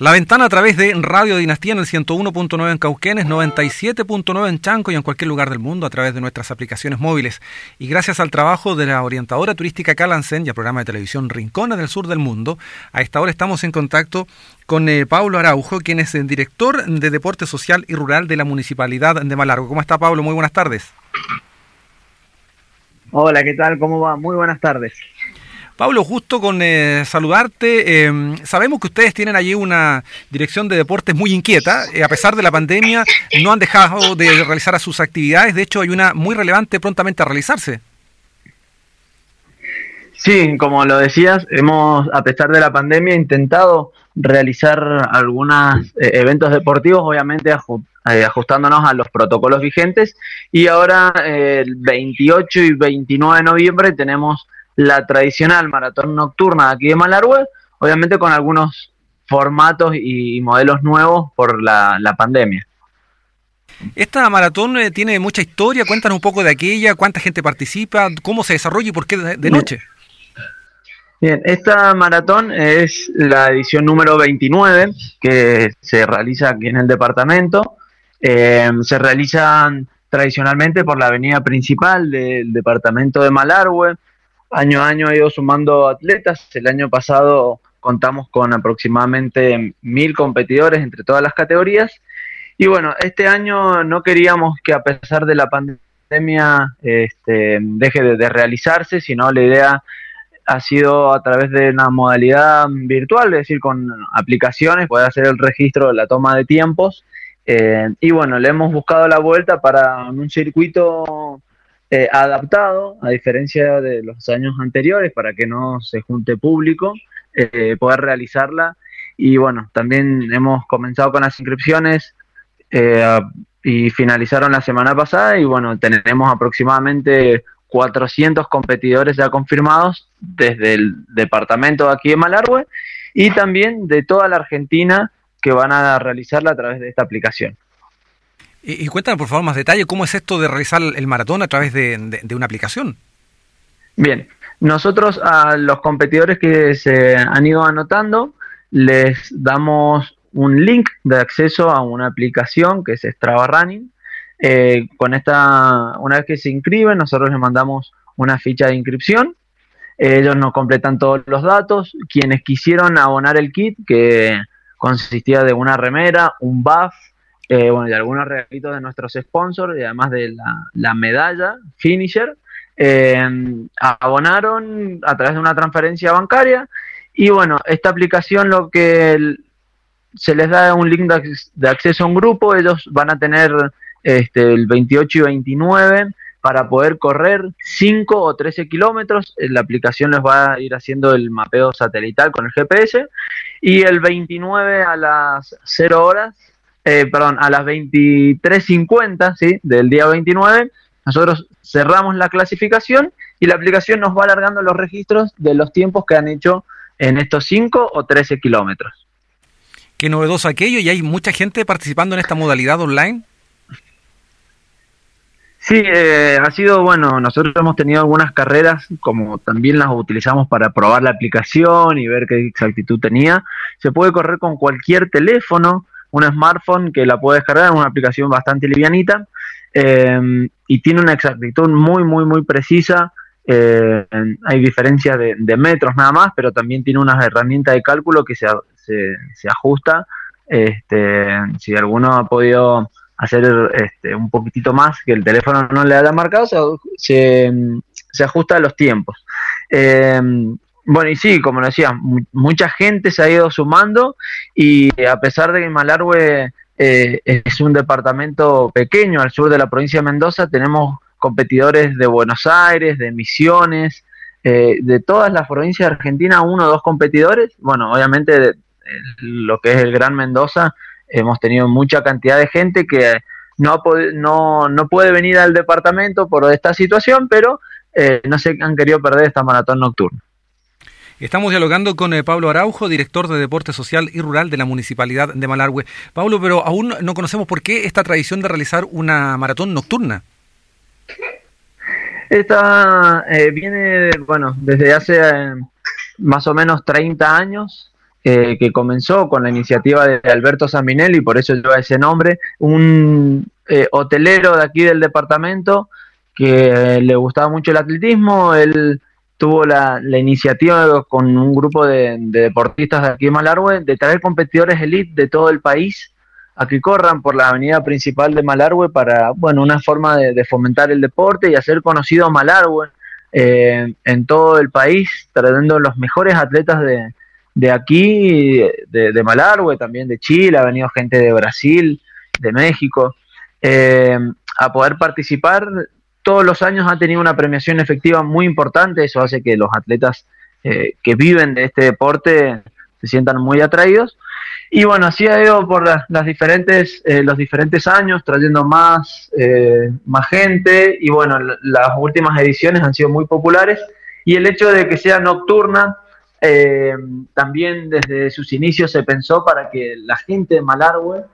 La ventana a través de Radio Dinastía en el 101.9 en Cauquenes, 97.9 en Chanco y en cualquier lugar del mundo a través de nuestras aplicaciones móviles. Y gracias al trabajo de la orientadora turística Calansen y al programa de televisión Rincones del Sur del Mundo, a esta hora estamos en contacto con eh, Pablo Araujo, quien es el director de Deporte Social y Rural de la Municipalidad de Malargo. ¿Cómo está Pablo? Muy buenas tardes. Hola, ¿qué tal? ¿Cómo va? Muy buenas tardes. Pablo, justo con eh, saludarte, em, sabemos que ustedes tienen allí una dirección de deportes muy inquieta, eh, a pesar de la pandemia no han dejado de realizar sus actividades, de hecho hay una muy relevante prontamente a realizarse. Sí, como lo decías, hemos, a pesar de la pandemia, intentado realizar algunos eh, eventos deportivos, obviamente ajustándonos a los protocolos vigentes, y ahora el 28 y 29 de noviembre tenemos la tradicional maratón nocturna aquí de Malargüe, obviamente con algunos formatos y modelos nuevos por la, pandemia. Esta maratón eh, tiene mucha historia, cuéntanos un poco de aquella, cuánta gente participa, cómo se desarrolla y por qué de, noche. Bien, esta maratón es la edición número 29 que se realiza aquí en el departamento. Eh, se realizan tradicionalmente por la avenida principal del departamento de Malargüe, año a año ha ido sumando atletas. El año pasado contamos con aproximadamente mil competidores entre todas las categorías. Y bueno, este año no queríamos que a pesar de la pandemia este, deje de, realizarse, sino la idea ha sido a través de una modalidad virtual, es decir, con aplicaciones, poder hacer el registro de la toma de tiempos. Eh, y bueno, le hemos buscado la vuelta para un circuito eh, adaptado, a diferencia de los años anteriores, para que no se junte público, eh, poder realizarla. Y bueno, también hemos comenzado con las inscripciones eh, y finalizaron la semana pasada y bueno, tenemos aproximadamente 400 competidores ya confirmados desde el departamento de aquí de Malargüe y también de toda la Argentina que van a realizarla a través de esta aplicación. Y, cuéntame, por favor, más detalle, ¿cómo es esto de realizar el maratón a través de, una aplicación? Bien, nosotros a los competidores que se han ido anotando les damos un link de acceso a una aplicación que es Strava Running. Eh, con esta, una vez que se inscriben, nosotros les mandamos una ficha de inscripción. ellos nos completan todos los datos. Quienes quisieron abonar el kit, que consistía de una remera, un buff, eh, bueno, y algunos regalitos de nuestros sponsors y además de la, medalla Finisher. Eh, abonaron a través de una transferencia bancaria y bueno, esta aplicación lo que se les da un link de, acceso a un grupo, ellos van a tener este, el 28 y 29 para poder correr 5 o 13 kilómetros. La aplicación les va a ir haciendo el mapeo satelital con el GPS. Y el 29 a las 0 horas eh, perdón, a las 23.50 ¿sí? del día 29, nosotros cerramos la clasificación y la aplicación nos va alargando los registros de los tiempos que han hecho en estos 5 o 13 kilómetros. Qué novedoso aquello y hay mucha gente participando en esta modalidad online. Sí, eh, ha sido bueno. Nosotros hemos tenido algunas carreras, como también las utilizamos para probar la aplicación y ver qué exactitud tenía. Se puede correr con cualquier teléfono un smartphone que la puede descargar, es una aplicación bastante livianita eh, y tiene una exactitud muy, muy, muy precisa. Eh, hay diferencia de, metros nada más, pero también tiene una herramienta de cálculo que se, se, ajusta. Este, si alguno ha podido hacer este, un poquitito más que el teléfono no le haya marcado, se, se, ajusta a los tiempos. Eh, bueno, y sí, como decía, mucha gente se ha ido sumando y a pesar de que Malargüe eh, es un departamento pequeño al sur de la provincia de Mendoza, tenemos competidores de Buenos Aires, de Misiones, eh, de todas las provincias de Argentina, uno o dos competidores. Bueno, obviamente lo que es el Gran Mendoza, hemos tenido mucha cantidad de gente que no, no, no puede venir al departamento por esta situación, pero eh, no se han querido perder esta maratón nocturna. Estamos dialogando con eh, Pablo Araujo, director de Deporte Social y Rural de la Municipalidad de Malargüe. Pablo, pero aún no conocemos por qué esta tradición de realizar una maratón nocturna. Esta eh, viene, bueno, desde hace eh, más o menos 30 años. que comenzó con la iniciativa de Alberto Zambinelli, por eso lleva ese nombre, un hotelero de aquí del departamento que le gustaba mucho el atletismo, él tuvo la, iniciativa con un grupo de, deportistas de aquí en Malargüe de traer competidores elite de todo el país a que corran por la avenida principal de Malargüe para, bueno, una forma de, fomentar el deporte y hacer conocido Malargüe eh, en todo el país, trayendo los mejores atletas de, de aquí, de, de Malargüe, también de Chile, ha venido gente de Brasil, de México, eh, a poder participar todos los años ha tenido una premiación efectiva muy importante, eso hace que los atletas eh, que viven de este deporte se sientan muy atraídos. Y bueno, así ha ido por las, diferentes, eh, los diferentes años, trayendo más, eh, más gente, y bueno, las últimas ediciones han sido muy populares, y el hecho de que sea nocturna, también desde sus inicios se pensó para que la gente de Malargüe,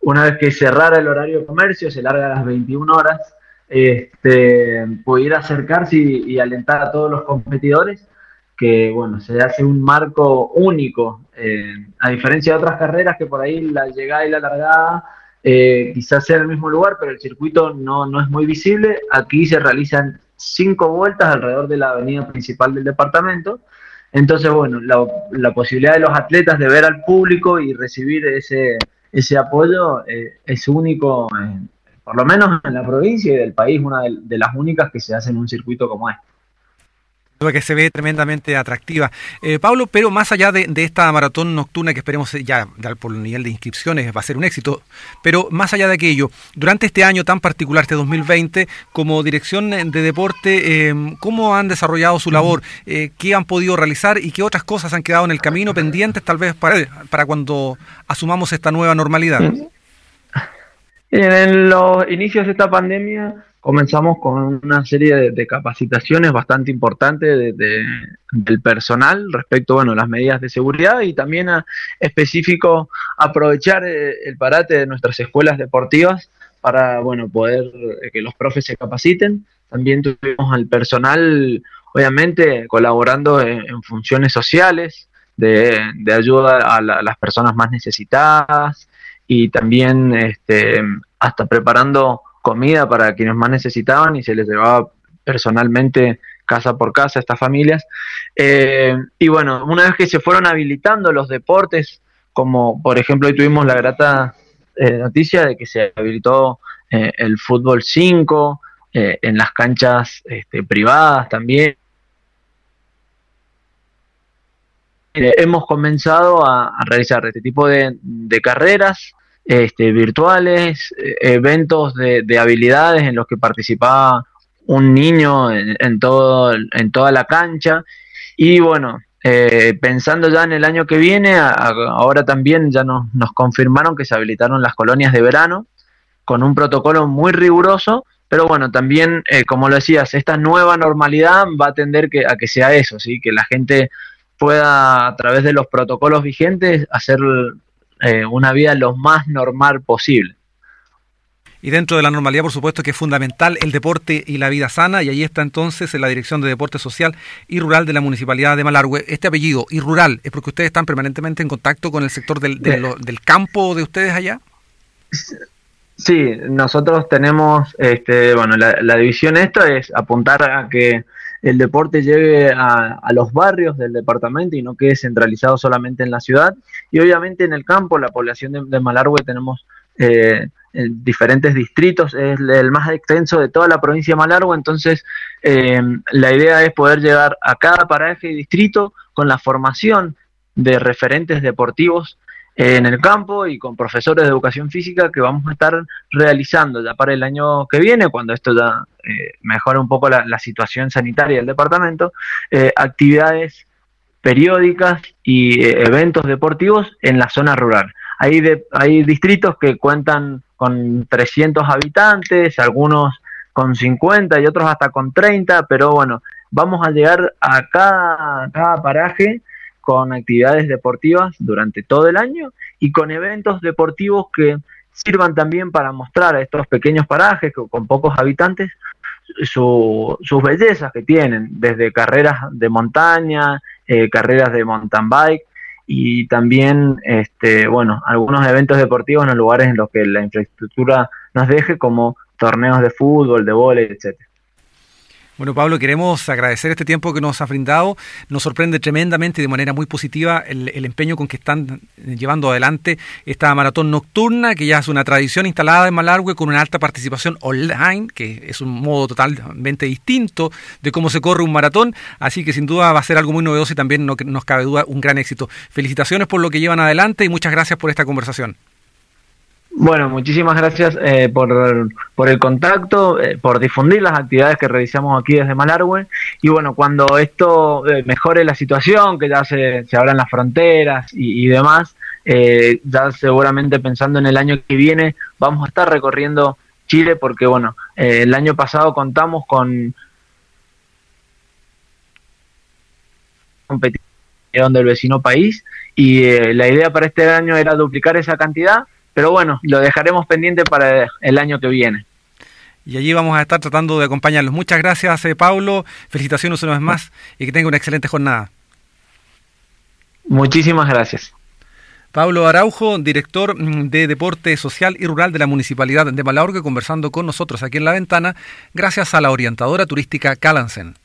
una vez que cerrara el horario de comercio, se larga a las 21 horas, este, pudiera acercarse y, alentar a todos los competidores, que bueno, se hace un marco único, eh, a diferencia de otras carreras que por ahí la llegada y la largada eh, quizás sea en el mismo lugar, pero el circuito no, no es muy visible, aquí se realizan cinco vueltas alrededor de la avenida principal del departamento, entonces bueno, la, posibilidad de los atletas de ver al público y recibir ese, ese apoyo eh, es único por lo menos en la provincia y del país, una de, las únicas que se hace en un circuito como este que se ve tremendamente atractiva. Eh, Pablo, pero más allá de, esta maratón nocturna que esperemos ya por el nivel de inscripciones va a ser un éxito, pero más allá de aquello, durante este año tan particular, este 2020, como dirección de deporte, eh, ¿cómo han desarrollado su labor? Eh, ¿Qué han podido realizar y qué otras cosas han quedado en el camino pendientes tal vez para, para cuando asumamos esta nueva normalidad? En los inicios de esta pandemia comenzamos con una serie de, capacitaciones bastante importantes del personal respecto bueno, a las medidas de seguridad y también a, específico aprovechar eh, el parate de nuestras escuelas deportivas para bueno, poder eh, que los profes se capaciten. También tuvimos al personal, obviamente, colaborando en, funciones sociales, de, ayuda a las personas más necesitadas, y también este, hasta preparando comida para quienes más necesitaban y se les llevaba personalmente casa por casa a estas familias. Eh, y bueno, una vez que se fueron habilitando los deportes, como por ejemplo hoy tuvimos la grata eh, noticia de que se habilitó eh, el fútbol 5 en las canchas este, privadas también. hemos comenzado a, realizar este tipo de, de carreras este, virtuales, eh, eventos de, habilidades en los que participaba un niño en, todo, en toda la cancha. Y bueno, eh, pensando ya en el año que viene, ahora también ya nos, nos confirmaron que se habilitaron las colonias de verano con un protocolo muy riguroso, pero bueno, también, eh, como lo decías, esta nueva normalidad va a tender que, a que sea eso, ¿sí? que la gente pueda, a través de los protocolos vigentes, hacer eh, una vida lo más normal posible. Y dentro de la normalidad, por supuesto, que es fundamental el deporte y la vida sana, y ahí está entonces en la Dirección de Deporte Social y Rural de la Municipalidad de Malargüe. Este apellido, y rural, ¿es porque ustedes están permanentemente en contacto con el sector del, del, campo de ustedes allá? Sí, nosotros tenemos, este, bueno, la, la división esto es apuntar a que el deporte llegue a, los barrios del departamento y no quede centralizado solamente en la ciudad. Y obviamente en el campo, la población de, de Malargüe tenemos eh, diferentes distritos, es el más extenso de toda la provincia de Malargüe, entonces eh, la idea es poder llegar a cada paraje y distrito con la formación de referentes deportivos en el campo y con profesores de educación física que vamos a estar realizando ya para el año que viene, cuando esto ya eh, mejore un poco la, situación sanitaria del departamento, eh, actividades periódicas y eh, eventos deportivos en la zona rural. Hay, hay distritos que cuentan con 300 habitantes, algunos con 50 y otros hasta con 30, pero bueno, vamos a llegar a cada, cada paraje con actividades deportivas durante todo el año y con eventos deportivos que sirvan también para mostrar a estos pequeños parajes con pocos habitantes sus bellezas que tienen, desde carreras de montaña, eh, carreras de mountain bike y también, este, bueno, algunos eventos deportivos en los lugares en los que la infraestructura nos deje, como torneos de fútbol, de vóley, etcétera. Bueno, Pablo, queremos agradecer este tiempo que nos ha brindado. Nos sorprende tremendamente y de manera muy positiva el, empeño con que están llevando adelante esta maratón nocturna, que ya es una tradición instalada en Malargüe con una alta participación online, que es un modo totalmente distinto de cómo se corre un maratón. Así que sin duda va a ser algo muy novedoso y también no nos cabe duda un gran éxito. Felicitaciones por lo que llevan adelante y muchas gracias por esta conversación. Bueno, muchísimas gracias eh, por, por, el contacto, eh, por difundir las actividades que realizamos aquí desde Malargüe. Y bueno, cuando esto eh, mejore la situación, que ya se, se abran las fronteras y, demás, ya seguramente pensando en el año que viene, vamos a estar recorriendo Chile porque bueno, el año pasado contamos con competición del vecino país y la idea para este año era duplicar esa cantidad pero bueno, lo dejaremos pendiente para el año que viene. Y allí vamos a estar tratando de acompañarlos. Muchas gracias, eh, Pablo. Felicitaciones una vez más y que tenga una excelente jornada. Muchísimas gracias. Pablo Araujo, director mm, de Deporte Social y Rural de la Municipalidad de Malaurque, conversando con nosotros aquí en la ventana, gracias a la orientadora turística Calansen.